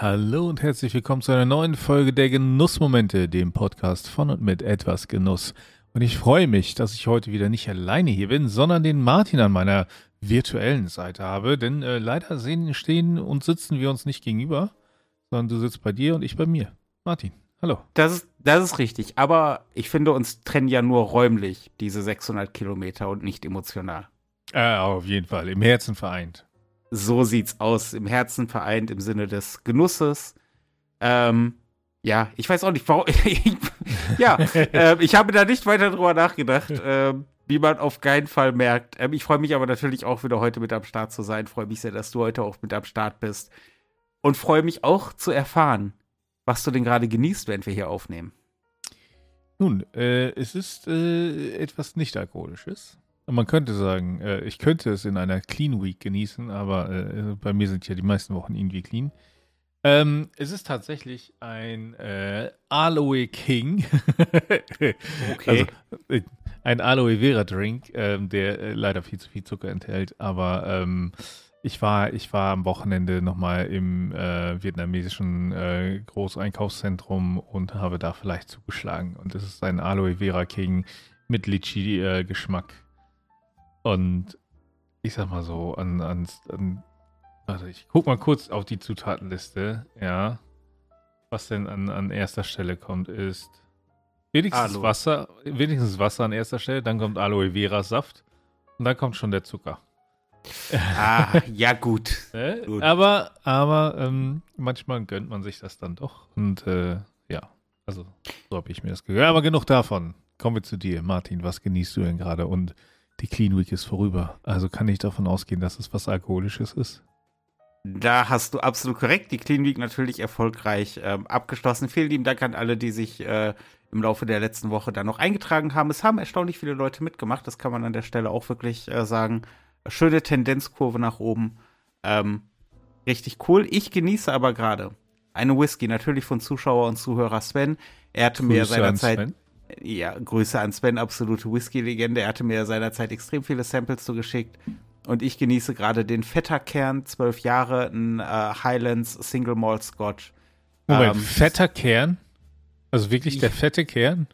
Hallo und herzlich willkommen zu einer neuen Folge der Genussmomente, dem Podcast von und mit etwas Genuss. Und ich freue mich, dass ich heute wieder nicht alleine hier bin, sondern den Martin an meiner virtuellen Seite habe. Denn äh, leider sehen, stehen und sitzen wir uns nicht gegenüber, sondern du sitzt bei dir und ich bei mir. Martin, hallo. Das ist, das ist richtig. Aber ich finde, uns trennen ja nur räumlich diese 600 Kilometer und nicht emotional. Äh, auf jeden Fall, im Herzen vereint. So sieht's aus. Im Herzen vereint im Sinne des Genusses. Ähm, ja, ich weiß auch nicht, warum. ja, äh, ich habe da nicht weiter drüber nachgedacht, äh, wie man auf keinen Fall merkt. Ähm, ich freue mich aber natürlich auch wieder heute mit am Start zu sein. Freue mich sehr, dass du heute auch mit am Start bist. Und freue mich auch zu erfahren, was du denn gerade genießt, während wir hier aufnehmen. Nun, äh, es ist äh, etwas nicht-alkoholisches. Man könnte sagen, äh, ich könnte es in einer Clean Week genießen, aber äh, bei mir sind ja die meisten Wochen irgendwie clean. Ähm, es ist tatsächlich ein äh, Aloe King. okay. Also, äh, ein Aloe Vera Drink, ähm, der äh, leider viel zu viel Zucker enthält. Aber ähm, ich war, ich war am Wochenende nochmal im äh, vietnamesischen äh, Großeinkaufszentrum und habe da vielleicht zugeschlagen. Und es ist ein Aloe Vera King mit Litchi-Geschmack. Und ich sag mal so, an, an, an also ich guck mal kurz auf die Zutatenliste, ja. Was denn an, an erster Stelle kommt, ist wenigstens Aloe. Wasser, wenigstens Wasser an erster Stelle, dann kommt Aloe Vera Saft und dann kommt schon der Zucker. Ah, ja gut. äh, gut. Aber, aber ähm, manchmal gönnt man sich das dann doch und äh, ja, also so habe ich mir das gehört. Aber genug davon. Kommen wir zu dir, Martin. Was genießt du denn gerade? Und die Clean Week ist vorüber. Also kann ich davon ausgehen, dass es was Alkoholisches ist? Da hast du absolut korrekt. Die Clean Week natürlich erfolgreich ähm, abgeschlossen. Vielen lieben Dank an alle, die sich äh, im Laufe der letzten Woche da noch eingetragen haben. Es haben erstaunlich viele Leute mitgemacht. Das kann man an der Stelle auch wirklich äh, sagen. Schöne Tendenzkurve nach oben. Ähm, richtig cool. Ich genieße aber gerade eine Whisky, natürlich von Zuschauer und Zuhörer Sven. Er hatte mir seinerzeit. Ja, Grüße an Sven, absolute Whisky-Legende. Er hatte mir seinerzeit extrem viele Samples zugeschickt. Und ich genieße gerade den Vetterkern, zwölf Jahre, ein äh, Highlands Single Malt Scotch. Moment, ähm, fetter Kern? Also wirklich der fette Kern?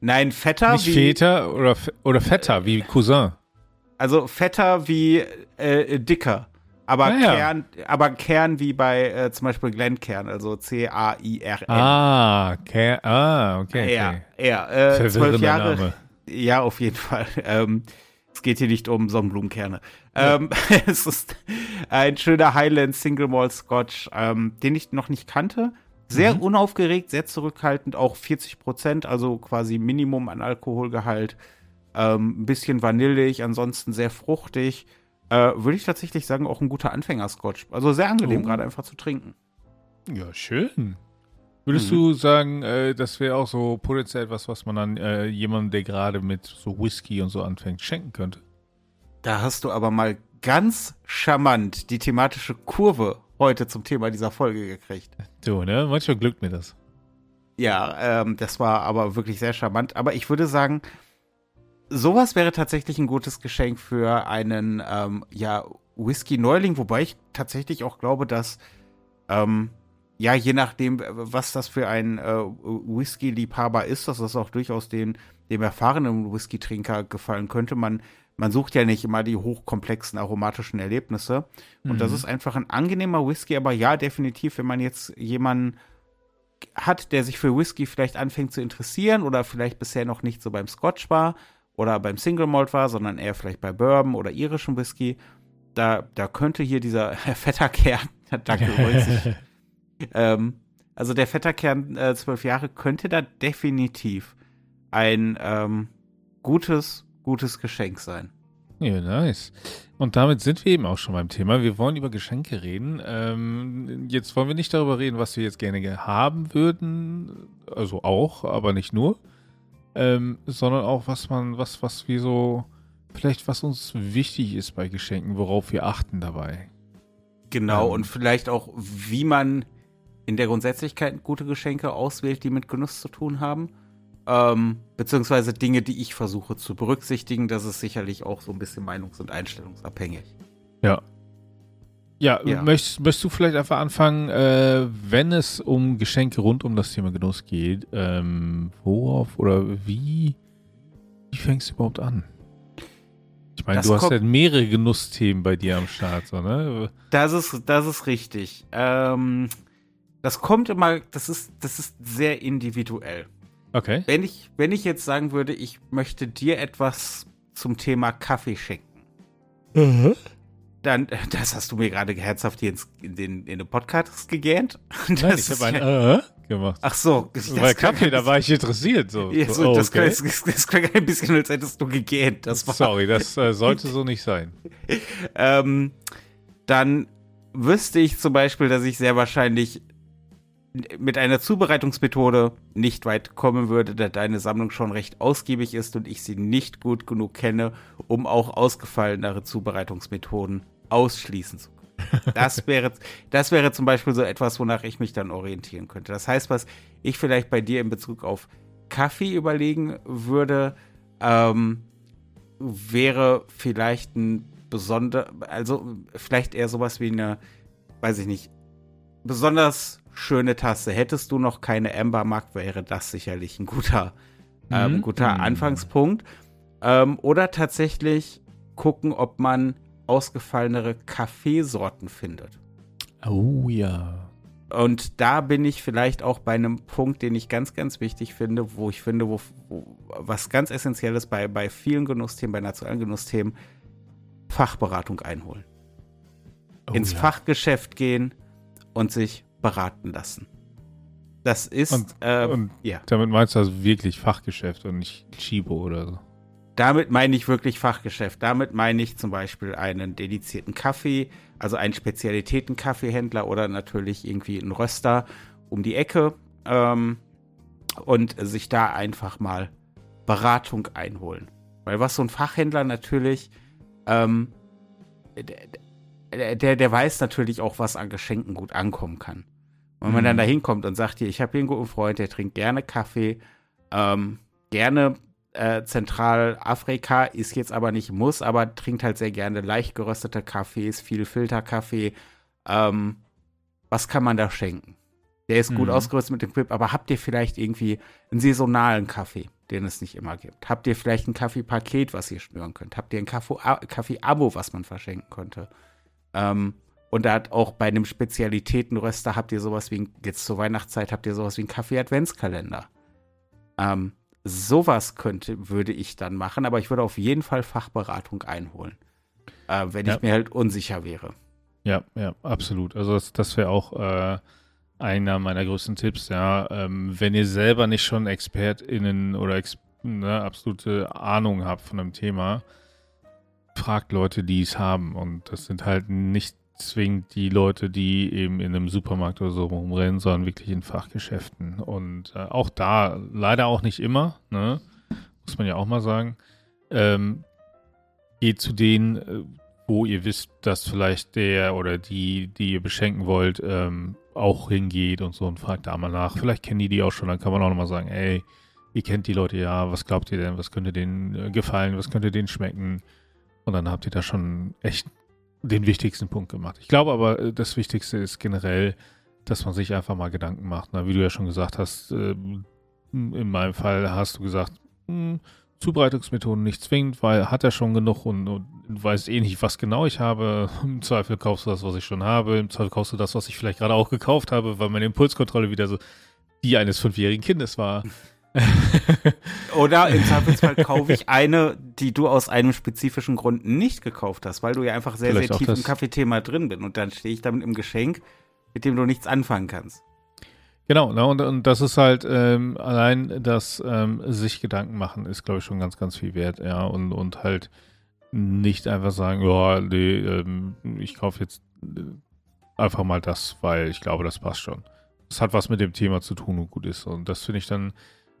Nein, fetter Nicht wie. Väter oder, oder fetter wie Cousin. Also fetter wie äh, dicker. Aber, ah, ja. Kern, aber Kern wie bei äh, zum Beispiel Glenkern, also C-A-I-R-N. Ah, Kern, ah, okay. Ja, okay. ja äh, zwölf Jahre. Name. Ja, auf jeden Fall. Ähm, es geht hier nicht um Sonnenblumenkerne. Ja. Ähm, es ist ein schöner Highland Single Malt Scotch, ähm, den ich noch nicht kannte. Sehr mhm. unaufgeregt, sehr zurückhaltend, auch 40 Prozent, also quasi Minimum an Alkoholgehalt. Ähm, ein bisschen vanillig, ansonsten sehr fruchtig. Äh, Würde ich tatsächlich sagen, auch ein guter Anfänger-Scotch. Also sehr angenehm, oh. gerade einfach zu trinken. Ja, schön. Würdest mhm. du sagen, äh, das wäre auch so potenziell etwas, was man dann äh, jemandem, der gerade mit so Whisky und so anfängt, schenken könnte? Da hast du aber mal ganz charmant die thematische Kurve heute zum Thema dieser Folge gekriegt. Du, ne? Manchmal glückt mir das. Ja, ähm, das war aber wirklich sehr charmant. Aber ich würde sagen, sowas wäre tatsächlich ein gutes Geschenk für einen ähm, ja, Whisky-Neuling, wobei ich tatsächlich auch glaube, dass ähm, ja, je nachdem, was das für ein äh, Whisky-Liebhaber ist, dass das auch durchaus den, dem erfahrenen Whisky-Trinker gefallen könnte. Man, man sucht ja nicht immer die hochkomplexen aromatischen Erlebnisse. Und mhm. das ist einfach ein angenehmer Whisky, aber ja, definitiv, wenn man jetzt jemanden hat, der sich für Whisky vielleicht anfängt zu interessieren oder vielleicht bisher noch nicht so beim Scotch war oder beim Single Malt war, sondern eher vielleicht bei Bourbon oder irischem Whisky, da, da könnte hier dieser fetter Kern, danke übrigens, ähm, also der Vetterkern äh, zwölf Jahre könnte da definitiv ein ähm, gutes, gutes Geschenk sein. Ja, nice. Und damit sind wir eben auch schon beim Thema. Wir wollen über Geschenke reden. Ähm, jetzt wollen wir nicht darüber reden, was wir jetzt gerne haben würden. Also auch, aber nicht nur. Ähm, sondern auch, was man, was, was wir so, vielleicht was uns wichtig ist bei Geschenken, worauf wir achten dabei. Genau, ähm, und vielleicht auch, wie man in der Grundsätzlichkeit gute Geschenke auswählt, die mit Genuss zu tun haben. Ähm, beziehungsweise Dinge, die ich versuche zu berücksichtigen. Das ist sicherlich auch so ein bisschen meinungs- und einstellungsabhängig. Ja. Ja, ja. Möchtest, möchtest, du vielleicht einfach anfangen, äh, wenn es um Geschenke rund um das Thema Genuss geht, ähm, worauf oder wie, wie fängst du überhaupt an? Ich meine, du hast ja mehrere Genussthemen bei dir am Start, so, ne? Das ist, das ist richtig. Ähm, das kommt immer, das ist, das ist sehr individuell. Okay. Wenn ich, wenn ich jetzt sagen würde, ich möchte dir etwas zum Thema Kaffee schenken. Mhm dann, das hast du mir gerade herzhaft hier ins, in, den, in den Podcast gegähnt. Das Nein, ich habe ein äh gemacht. Ach so. Das Bei Kaffee, da war ich interessiert. So. Ja, so, oh, das, okay. klang, das, das, klang ein bisschen, als hättest du gegähnt. Das war, Sorry, das äh, sollte so nicht sein. ähm, dann wüsste ich zum Beispiel, dass ich sehr wahrscheinlich mit einer Zubereitungsmethode nicht weit kommen würde, da deine Sammlung schon recht ausgiebig ist und ich sie nicht gut genug kenne, um auch ausgefallenere Zubereitungsmethoden ausschließen zu können. Das wäre, das wäre zum Beispiel so etwas, wonach ich mich dann orientieren könnte. Das heißt, was ich vielleicht bei dir in Bezug auf Kaffee überlegen würde, ähm, wäre vielleicht ein besonder, also vielleicht eher sowas wie eine, weiß ich nicht, besonders schöne Tasse. Hättest du noch keine Ember Mark, wäre das sicherlich ein guter, ähm, mhm. guter mhm. Anfangspunkt. Ähm, oder tatsächlich gucken, ob man ausgefallenere Kaffeesorten findet. Oh ja. Und da bin ich vielleicht auch bei einem Punkt, den ich ganz, ganz wichtig finde, wo ich finde, wo, wo was ganz essentiell ist bei, bei vielen Genussthemen, bei nationalen Genussthemen, Fachberatung einholen. Oh, Ins ja. Fachgeschäft gehen und sich beraten lassen. Das ist, und, äh, und ja. Damit meinst du also wirklich Fachgeschäft und nicht Chibo oder so? Damit meine ich wirklich Fachgeschäft. Damit meine ich zum Beispiel einen dedizierten Kaffee, also einen Spezialitäten-Kaffeehändler oder natürlich irgendwie einen Röster um die Ecke ähm, und sich da einfach mal Beratung einholen. Weil was so ein Fachhändler natürlich, ähm, der, der, der weiß natürlich auch, was an Geschenken gut ankommen kann. Und wenn man dann mhm. da hinkommt und sagt, hier, ich habe hier einen guten Freund, der trinkt gerne Kaffee, ähm, gerne äh, Zentralafrika, ist jetzt aber nicht muss, aber trinkt halt sehr gerne leicht geröstete Kaffees, viel Filterkaffee. Ähm, was kann man da schenken? Der ist gut mhm. ausgerüstet mit dem Quip, aber habt ihr vielleicht irgendwie einen saisonalen Kaffee, den es nicht immer gibt? Habt ihr vielleicht ein Kaffeepaket, was ihr schnüren könnt? Habt ihr ein Kaffee-Abo, was man verschenken könnte? Ähm, und da hat auch bei einem Spezialitätenröster habt ihr sowas wie, jetzt zur Weihnachtszeit habt ihr sowas wie einen Kaffee-Adventskalender. Ähm, sowas könnte, würde ich dann machen, aber ich würde auf jeden Fall Fachberatung einholen, äh, wenn ja. ich mir halt unsicher wäre. Ja, ja, absolut. Also das, das wäre auch äh, einer meiner größten Tipps, ja. Ähm, wenn ihr selber nicht schon ExpertInnen oder Ex ne, absolute Ahnung habt von einem Thema, fragt Leute, die es haben. Und das sind halt nicht zwingend die Leute, die eben in einem Supermarkt oder so rumrennen, sondern wirklich in Fachgeschäften. Und äh, auch da, leider auch nicht immer, ne? muss man ja auch mal sagen, ähm, geht zu denen, äh, wo ihr wisst, dass vielleicht der oder die, die ihr beschenken wollt, ähm, auch hingeht und so und fragt da mal nach. Vielleicht kennen die die auch schon, dann kann man auch nochmal sagen, ey, ihr kennt die Leute ja, was glaubt ihr denn, was könnte denen äh, gefallen, was könnte denen schmecken? Und dann habt ihr da schon echt den wichtigsten Punkt gemacht. Ich glaube aber, äh, das Wichtigste ist generell, dass man sich einfach mal Gedanken macht. Na, wie du ja schon gesagt hast, äh, in meinem Fall hast du gesagt, hm, Zubereitungsmethoden nicht zwingend, weil hat er schon genug und, und weiß eh nicht, was genau ich habe. Im Zweifel kaufst du das, was ich schon habe. Im Zweifel kaufst du das, was ich vielleicht gerade auch gekauft habe, weil meine Impulskontrolle wieder so die eines fünfjährigen Kindes war. Oder im Zweifelsfall kaufe ich eine, die du aus einem spezifischen Grund nicht gekauft hast, weil du ja einfach sehr, Vielleicht sehr tief im Kaffeethema drin bist. Und dann stehe ich damit im Geschenk, mit dem du nichts anfangen kannst. Genau, ne, und, und das ist halt ähm, allein das ähm, sich Gedanken machen, ist, glaube ich, schon ganz, ganz viel wert, ja. Und, und halt nicht einfach sagen, ja, nee, ähm, ich kaufe jetzt äh, einfach mal das, weil ich glaube, das passt schon. Das hat was mit dem Thema zu tun und gut ist. Und das finde ich dann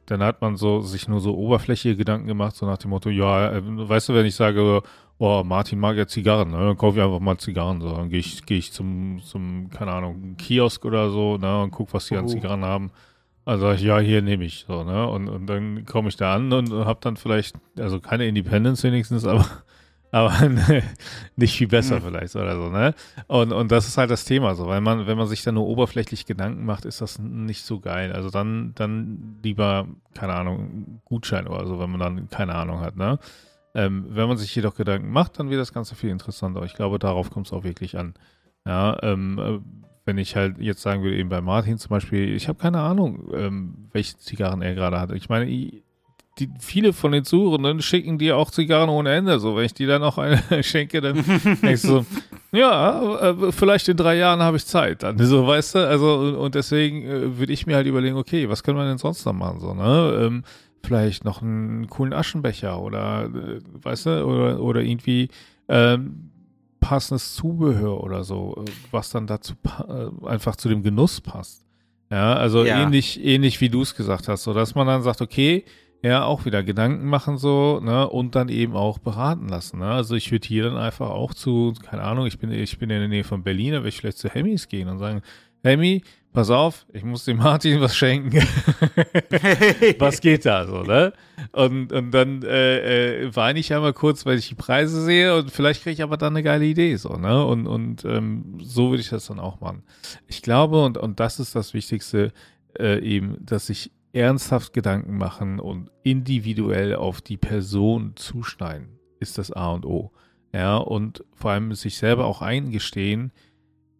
dann hat man so sich nur so oberflächliche Gedanken gemacht, so nach dem Motto, ja, äh, weißt du, wenn ich sage, oh, Martin mag ja Zigarren, ne, dann kaufe ich einfach mal Zigarren. So. Dann gehe ich, geh ich zum, zum, keine Ahnung, Kiosk oder so, ne, und guck, was die an Zigarren haben. Also sag ich, ja, hier nehme ich so, ne? Und, und dann komme ich da an und habe dann vielleicht, also keine Independence wenigstens, aber aber nicht viel besser mhm. vielleicht oder so, ne? Und, und das ist halt das Thema so, weil man, wenn man sich dann nur oberflächlich Gedanken macht, ist das nicht so geil. Also dann, dann lieber, keine Ahnung, Gutschein oder so, wenn man dann keine Ahnung hat, ne? Ähm, wenn man sich jedoch Gedanken macht, dann wird das Ganze viel interessanter. Ich glaube, darauf kommt es auch wirklich an. Ja, ähm, äh, wenn ich halt jetzt sagen würde, eben bei Martin zum Beispiel, ich habe keine Ahnung, ähm, welche Zigarren er gerade hat. Ich meine, die, viele von den Zuhörenden schicken dir auch Zigarren ohne Ende. So, wenn ich die dann auch eine schenke, dann denkst du, ja, äh, vielleicht in drei Jahren habe ich Zeit. Dann so, weißt du, also und deswegen äh, würde ich mir halt überlegen, okay, was können wir denn sonst noch machen? So, ne? Ähm, vielleicht noch einen coolen Aschenbecher oder, äh, weißt du, oder, oder irgendwie ähm, passendes Zubehör oder so, was dann dazu einfach zu dem Genuss passt. Ja, also ja. ähnlich, ähnlich wie du es gesagt hast, so dass man dann sagt, okay, ja, auch wieder Gedanken machen so, ne, und dann eben auch beraten lassen, ne? Also ich würde hier dann einfach auch zu, keine Ahnung, ich bin, ich bin in der Nähe von Berlin, da würde ich vielleicht zu Hemmys gehen und sagen, Hemmy, pass auf, ich muss dem Martin was schenken. was geht da so, ne? Und, und dann äh, äh, weine ich ja mal kurz, weil ich die Preise sehe und vielleicht kriege ich aber dann eine geile Idee, so, ne? Und, und ähm, so würde ich das dann auch machen. Ich glaube, und, und das ist das Wichtigste, äh, eben, dass ich ernsthaft Gedanken machen und individuell auf die Person zuschneiden, ist das A und O. Ja, und vor allem sich selber auch eingestehen,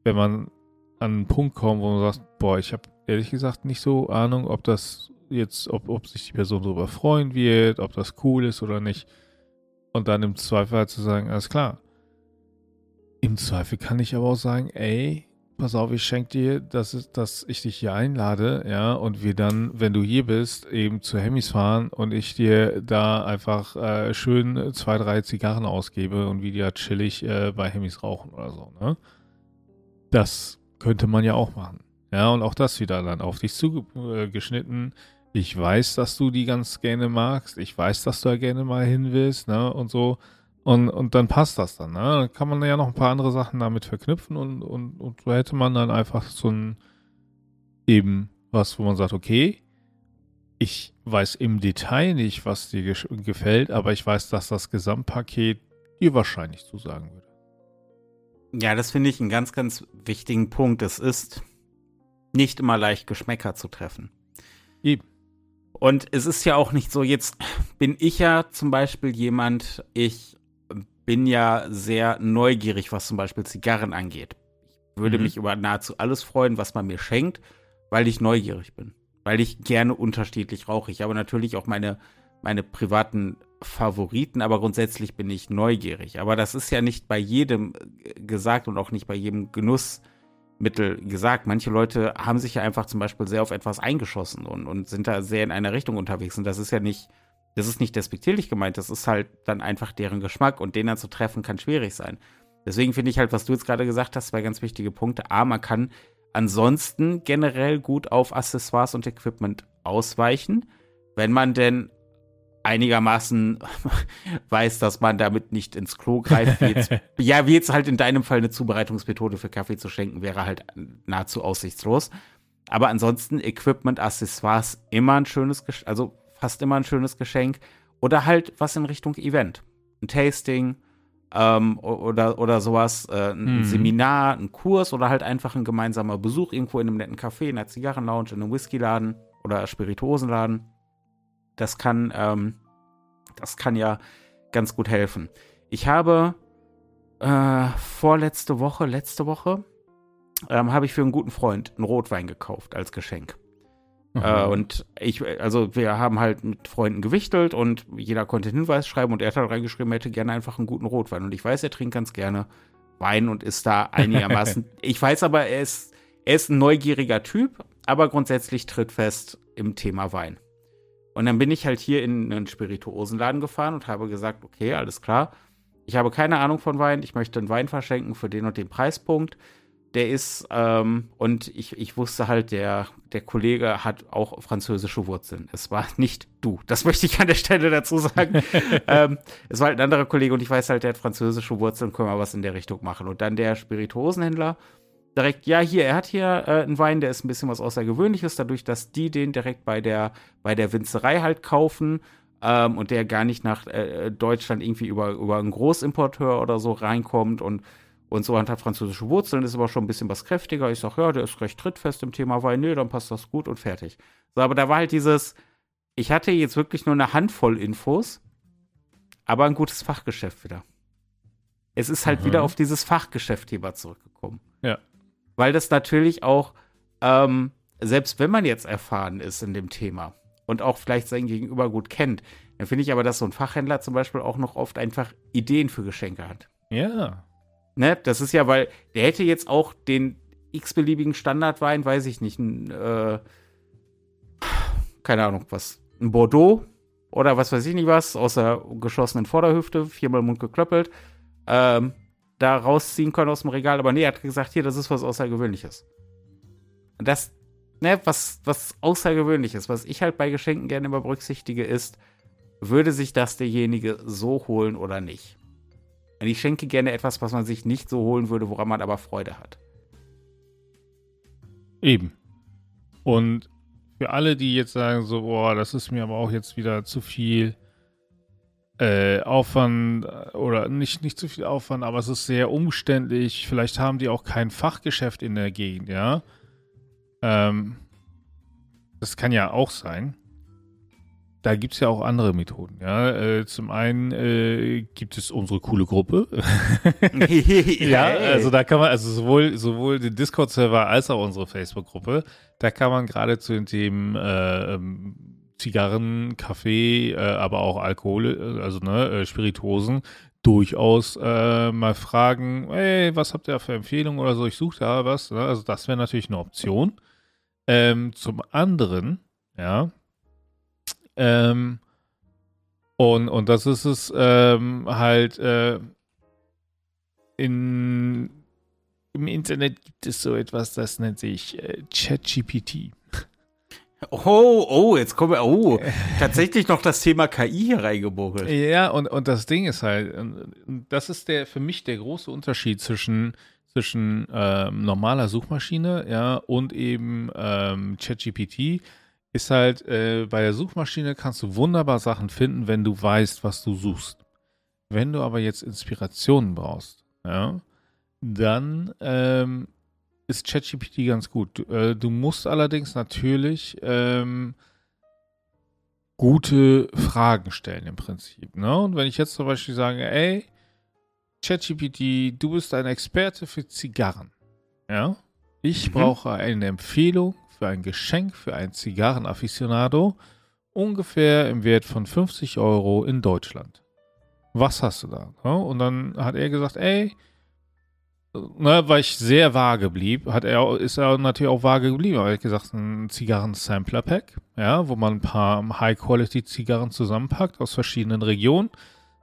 wenn man an einen Punkt kommt, wo man sagt, boah, ich habe ehrlich gesagt nicht so Ahnung, ob das jetzt, ob, ob sich die Person darüber freuen wird, ob das cool ist oder nicht. Und dann im Zweifel halt zu sagen, alles klar. Im Zweifel kann ich aber auch sagen, ey, pass auf, ich schenke dir, dass, dass ich dich hier einlade, ja, und wir dann, wenn du hier bist, eben zu Hemmys fahren und ich dir da einfach äh, schön zwei, drei Zigarren ausgebe und wir dir chillig äh, bei Hemmys rauchen oder so, ne? Das könnte man ja auch machen. Ja, und auch das wieder dann auf dich zugeschnitten. Ich weiß, dass du die ganz gerne magst. Ich weiß, dass du da gerne mal hin willst, ne, und so. Und, und dann passt das dann, ne? Dann kann man ja noch ein paar andere Sachen damit verknüpfen und, und, und so hätte man dann einfach so ein eben was, wo man sagt, okay, ich weiß im Detail nicht, was dir gefällt, aber ich weiß, dass das Gesamtpaket dir wahrscheinlich zusagen würde. Ja, das finde ich einen ganz, ganz wichtigen Punkt. Es ist nicht immer leicht, Geschmäcker zu treffen. Eben. Und es ist ja auch nicht so, jetzt bin ich ja zum Beispiel jemand, ich bin ja sehr neugierig, was zum Beispiel Zigarren angeht. Ich würde mhm. mich über nahezu alles freuen, was man mir schenkt, weil ich neugierig bin. Weil ich gerne unterschiedlich rauche. Ich habe natürlich auch meine, meine privaten Favoriten, aber grundsätzlich bin ich neugierig. Aber das ist ja nicht bei jedem äh, gesagt und auch nicht bei jedem Genussmittel gesagt. Manche Leute haben sich ja einfach zum Beispiel sehr auf etwas eingeschossen und, und sind da sehr in eine Richtung unterwegs. Und das ist ja nicht das ist nicht despektierlich gemeint, das ist halt dann einfach deren Geschmack und den dann zu treffen kann schwierig sein. Deswegen finde ich halt, was du jetzt gerade gesagt hast, zwei ganz wichtige Punkte. A, man kann ansonsten generell gut auf Accessoires und Equipment ausweichen, wenn man denn einigermaßen weiß, dass man damit nicht ins Klo greift. Wie jetzt, ja, wie jetzt halt in deinem Fall eine Zubereitungsmethode für Kaffee zu schenken, wäre halt nahezu aussichtslos. Aber ansonsten Equipment, Accessoires immer ein schönes, also fast immer ein schönes Geschenk. Oder halt was in Richtung Event. Ein Tasting ähm, oder, oder sowas, äh, ein mhm. Seminar, ein Kurs oder halt einfach ein gemeinsamer Besuch irgendwo in einem netten Café, in einer Zigarrenlounge, in einem Whiskyladen oder Spirituosenladen. Das kann, ähm, das kann ja ganz gut helfen. Ich habe äh, vorletzte Woche, letzte Woche, ähm, habe ich für einen guten Freund einen Rotwein gekauft als Geschenk. Äh, und ich, also wir haben halt mit Freunden gewichtelt und jeder konnte einen Hinweis schreiben und er hat halt reingeschrieben, er hätte gerne einfach einen guten Rotwein. Und ich weiß, er trinkt ganz gerne Wein und ist da einigermaßen. ich weiß aber, er ist, er ist ein neugieriger Typ, aber grundsätzlich tritt fest im Thema Wein. Und dann bin ich halt hier in einen Spirituosenladen gefahren und habe gesagt, okay, alles klar. Ich habe keine Ahnung von Wein, ich möchte einen Wein verschenken für den und den Preispunkt der ist, ähm, und ich, ich wusste halt, der, der Kollege hat auch französische Wurzeln. Es war nicht du. Das möchte ich an der Stelle dazu sagen. ähm, es war halt ein anderer Kollege und ich weiß halt, der hat französische Wurzeln, können wir was in der Richtung machen. Und dann der Spirituosenhändler direkt, ja, hier, er hat hier äh, einen Wein, der ist ein bisschen was Außergewöhnliches, dadurch, dass die den direkt bei der, bei der Winzerei halt kaufen ähm, und der gar nicht nach äh, Deutschland irgendwie über, über einen Großimporteur oder so reinkommt und, und so und hat französische Wurzeln, ist aber schon ein bisschen was kräftiger. Ich sage, ja, der ist recht trittfest im Thema Wein, nee, dann passt das gut und fertig. So, aber da war halt dieses, ich hatte jetzt wirklich nur eine Handvoll Infos, aber ein gutes Fachgeschäft wieder. Es ist halt mhm. wieder auf dieses Fachgeschäft-Thema zurückgekommen. Ja. Weil das natürlich auch, ähm, selbst wenn man jetzt erfahren ist in dem Thema und auch vielleicht sein Gegenüber gut kennt, dann finde ich aber, dass so ein Fachhändler zum Beispiel auch noch oft einfach Ideen für Geschenke hat. Ja. Ne, das ist ja, weil der hätte jetzt auch den x-beliebigen Standardwein, weiß ich nicht, ein, äh, keine Ahnung, was, ein Bordeaux oder was weiß ich nicht was, aus der geschossenen Vorderhüfte, viermal Mund geklöppelt, ähm, da rausziehen können aus dem Regal. Aber nee, er hat gesagt, hier, das ist was Außergewöhnliches. Das, ne, was, was Außergewöhnliches, was ich halt bei Geschenken gerne immer berücksichtige, ist, würde sich das derjenige so holen oder nicht? Und ich schenke gerne etwas, was man sich nicht so holen würde, woran man aber Freude hat. Eben. Und für alle, die jetzt sagen, so, boah, das ist mir aber auch jetzt wieder zu viel äh, Aufwand äh, oder nicht, nicht zu viel Aufwand, aber es ist sehr umständlich. Vielleicht haben die auch kein Fachgeschäft in der Gegend, ja. Ähm, das kann ja auch sein. Da gibt es ja auch andere Methoden. Ja, äh, zum einen äh, gibt es unsere coole Gruppe. ja, also da kann man, also sowohl, sowohl den Discord-Server als auch unsere Facebook-Gruppe, da kann man gerade zu den Themen äh, ähm, Zigarren, Kaffee, äh, aber auch Alkohol, äh, also ne, äh, Spiritosen, durchaus mal fragen, hey, was habt ihr für Empfehlungen oder so, ich suche da was. Ne? Also das wäre natürlich eine Option. Ähm, zum anderen, ja, ähm, und, und das ist es ähm, halt äh, in, im Internet gibt es so etwas, das nennt sich äh, ChatGPT. Oh, oh, jetzt kommen wir, oh, tatsächlich noch das Thema KI hier reingebuchelt. Ja, und, und das Ding ist halt, das ist der für mich der große Unterschied zwischen, zwischen ähm, normaler Suchmaschine, ja, und eben ähm, ChatGPT ist halt, äh, bei der Suchmaschine kannst du wunderbar Sachen finden, wenn du weißt, was du suchst. Wenn du aber jetzt Inspirationen brauchst, ja, dann ähm, ist ChatGPT ganz gut. Du, äh, du, musst allerdings natürlich ähm, gute Fragen stellen im Prinzip. Ne? Und wenn ich jetzt zum Beispiel sage, ey, ChatGPT, du bist ein Experte für Zigarren. Ja? Ich mhm. brauche eine Empfehlung für ein Geschenk für einen Zigarrenafficionado ungefähr im Wert von 50 Euro in Deutschland. Was hast du da? Und dann hat er gesagt, ey, ne, weil ich sehr vage blieb, hat er, ist er natürlich auch vage geblieben. Er hat gesagt, ein Zigarren-Sampler-Pack, ja, wo man ein paar High-Quality-Zigarren zusammenpackt aus verschiedenen Regionen.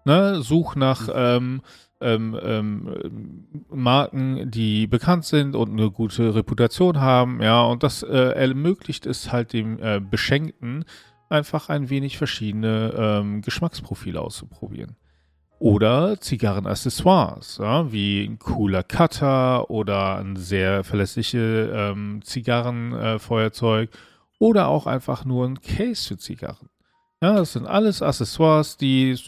Ne, such nach ähm, ähm, ähm, Marken, die bekannt sind und eine gute Reputation haben, ja, und das äh, ermöglicht es halt dem äh, Beschenkten einfach ein wenig verschiedene ähm, Geschmacksprofile auszuprobieren. Oder Zigarrenaccessoires, ja, wie ein cooler Cutter oder ein sehr verlässliche ähm, Zigarrenfeuerzeug äh, oder auch einfach nur ein Case für Zigarren. Ja, das sind alles Accessoires, die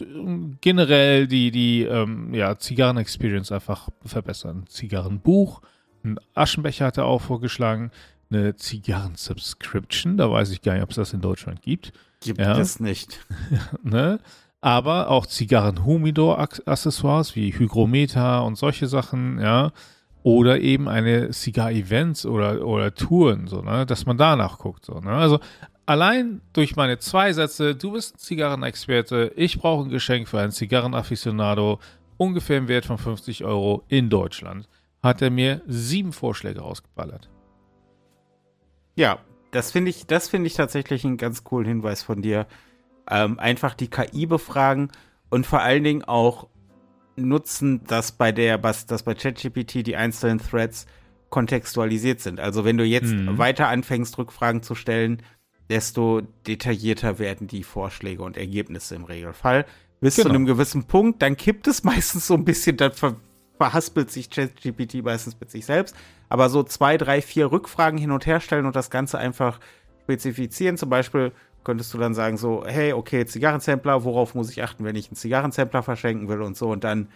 generell die, die ähm, ja, Zigarren-Experience einfach verbessern. Zigarrenbuch, ein Aschenbecher hat er auch vorgeschlagen, eine Zigarren-Subscription, da weiß ich gar nicht, ob es das in Deutschland gibt. Gibt ja. es nicht. ne? Aber auch Zigarren-Humidor-Accessoires wie Hygrometer und solche Sachen, ja. Oder eben eine Cigar-Events oder, oder Touren, so, ne, dass man danach guckt. So, ne? Also allein durch meine zwei Sätze, du bist ein Zigarrenexperte, ich brauche ein Geschenk für einen Zigarrenafficionado, ungefähr im Wert von 50 Euro in Deutschland, hat er mir sieben Vorschläge rausgeballert. Ja, das finde ich, das finde ich tatsächlich einen ganz coolen Hinweis von dir. Ähm, einfach die KI befragen und vor allen Dingen auch nutzen, dass bei der, dass bei ChatGPT die einzelnen Threads kontextualisiert sind. Also wenn du jetzt mhm. weiter anfängst, Rückfragen zu stellen, desto detaillierter werden die Vorschläge und Ergebnisse im Regelfall. Bis genau. zu einem gewissen Punkt, dann kippt es meistens so ein bisschen, dann ver verhaspelt sich ChatGPT meistens mit sich selbst. Aber so zwei, drei, vier Rückfragen hin und her stellen und das Ganze einfach spezifizieren, zum Beispiel könntest du dann sagen so, hey, okay, Zigarrensampler, worauf muss ich achten, wenn ich einen Zigarrensampler verschenken will und so. Und dann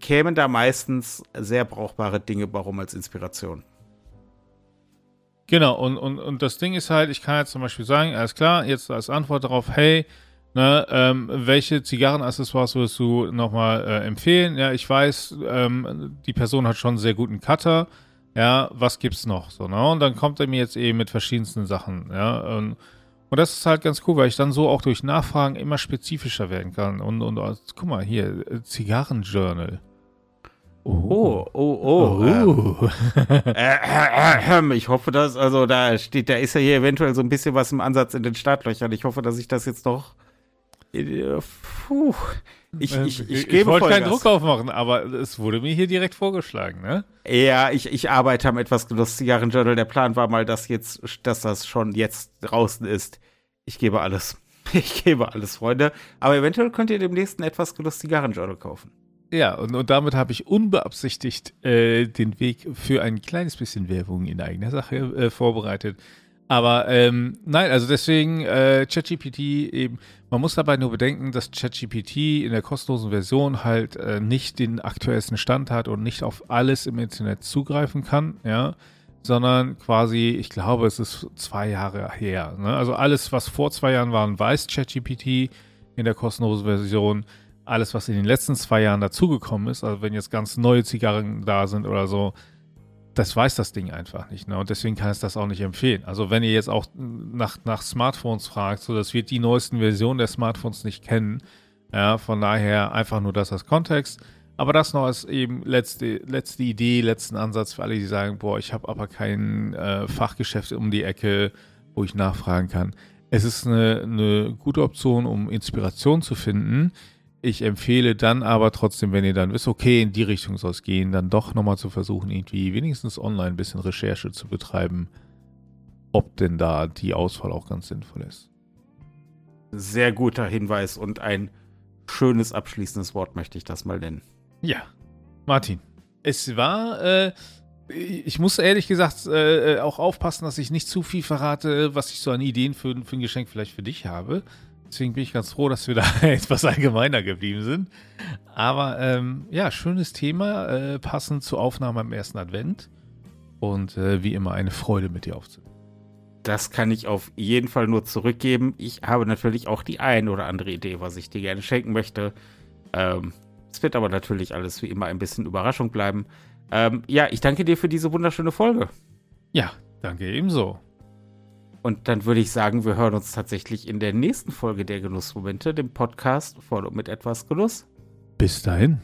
kämen da meistens sehr brauchbare Dinge warum als Inspiration. Genau, und, und, und das Ding ist halt, ich kann jetzt zum Beispiel sagen, alles klar, jetzt als Antwort darauf, hey, ne, ähm, welche Zigarrenaccessoires würdest du nochmal äh, empfehlen? Ja, ich weiß, ähm, die Person hat schon einen sehr guten Cutter, ja, was gibt's noch? So, ne? Und dann kommt er mir jetzt eben mit verschiedensten Sachen, ja. Und, und das ist halt ganz cool, weil ich dann so auch durch Nachfragen immer spezifischer werden kann. Und, und, und guck mal, hier, Zigarrenjournal. Oh, oh, oh. oh. Ähm, äh, ich hoffe, dass, also da steht, da ist ja hier eventuell so ein bisschen was im Ansatz in den Startlöchern. Ich hoffe, dass ich das jetzt noch. Äh, puh. Ich, ich, ich, ich, ich wollte keinen Druck aufmachen, aber es wurde mir hier direkt vorgeschlagen, ne? Ja, ich, ich arbeite am etwas Genuss Zigarrenjournal. Der Plan war mal, dass jetzt, dass das schon jetzt draußen ist. Ich gebe alles. Ich gebe alles, Freunde. Aber eventuell könnt ihr demnächst ein etwas Genuss Zigarrenjournal kaufen. Ja, und, und damit habe ich unbeabsichtigt äh, den Weg für ein kleines bisschen Werbung in eigener Sache äh, vorbereitet. Aber ähm, nein, also deswegen äh, ChatGPT eben, man muss dabei nur bedenken, dass ChatGPT in der kostenlosen Version halt äh, nicht den aktuellsten Stand hat und nicht auf alles im Internet zugreifen kann, ja, sondern quasi, ich glaube, es ist zwei Jahre her. Ne? Also alles, was vor zwei Jahren war, weiß ChatGPT in der kostenlosen Version alles, was in den letzten zwei Jahren dazugekommen ist, also wenn jetzt ganz neue Zigarren da sind oder so, das weiß das Ding einfach nicht. Ne? Und deswegen kann es das auch nicht empfehlen. Also wenn ihr jetzt auch nach, nach Smartphones fragt, so das wird die neuesten Versionen der Smartphones nicht kennen. Ja, von daher einfach nur das als Kontext. Aber das noch als eben letzte, letzte Idee, letzten Ansatz für alle, die sagen, boah, ich habe aber kein äh, Fachgeschäft um die Ecke, wo ich nachfragen kann. Es ist eine, eine gute Option, um Inspiration zu finden. Ich empfehle dann aber trotzdem, wenn ihr dann wisst, okay, in die Richtung soll es gehen, dann doch nochmal zu versuchen, irgendwie wenigstens online ein bisschen Recherche zu betreiben, ob denn da die Auswahl auch ganz sinnvoll ist. Sehr guter Hinweis und ein schönes abschließendes Wort möchte ich das mal nennen. Ja, Martin, es war, äh, ich muss ehrlich gesagt äh, auch aufpassen, dass ich nicht zu viel verrate, was ich so an Ideen für, für ein Geschenk vielleicht für dich habe. Deswegen bin ich ganz froh, dass wir da etwas allgemeiner geblieben sind. Aber ähm, ja, schönes Thema, äh, passend zur Aufnahme am ersten Advent. Und äh, wie immer eine Freude mit dir aufzunehmen. Das kann ich auf jeden Fall nur zurückgeben. Ich habe natürlich auch die ein oder andere Idee, was ich dir gerne schenken möchte. Ähm, es wird aber natürlich alles wie immer ein bisschen Überraschung bleiben. Ähm, ja, ich danke dir für diese wunderschöne Folge. Ja, danke ebenso. Und dann würde ich sagen, wir hören uns tatsächlich in der nächsten Folge der Genussmomente, dem Podcast voll und mit etwas Genuss. Bis dahin.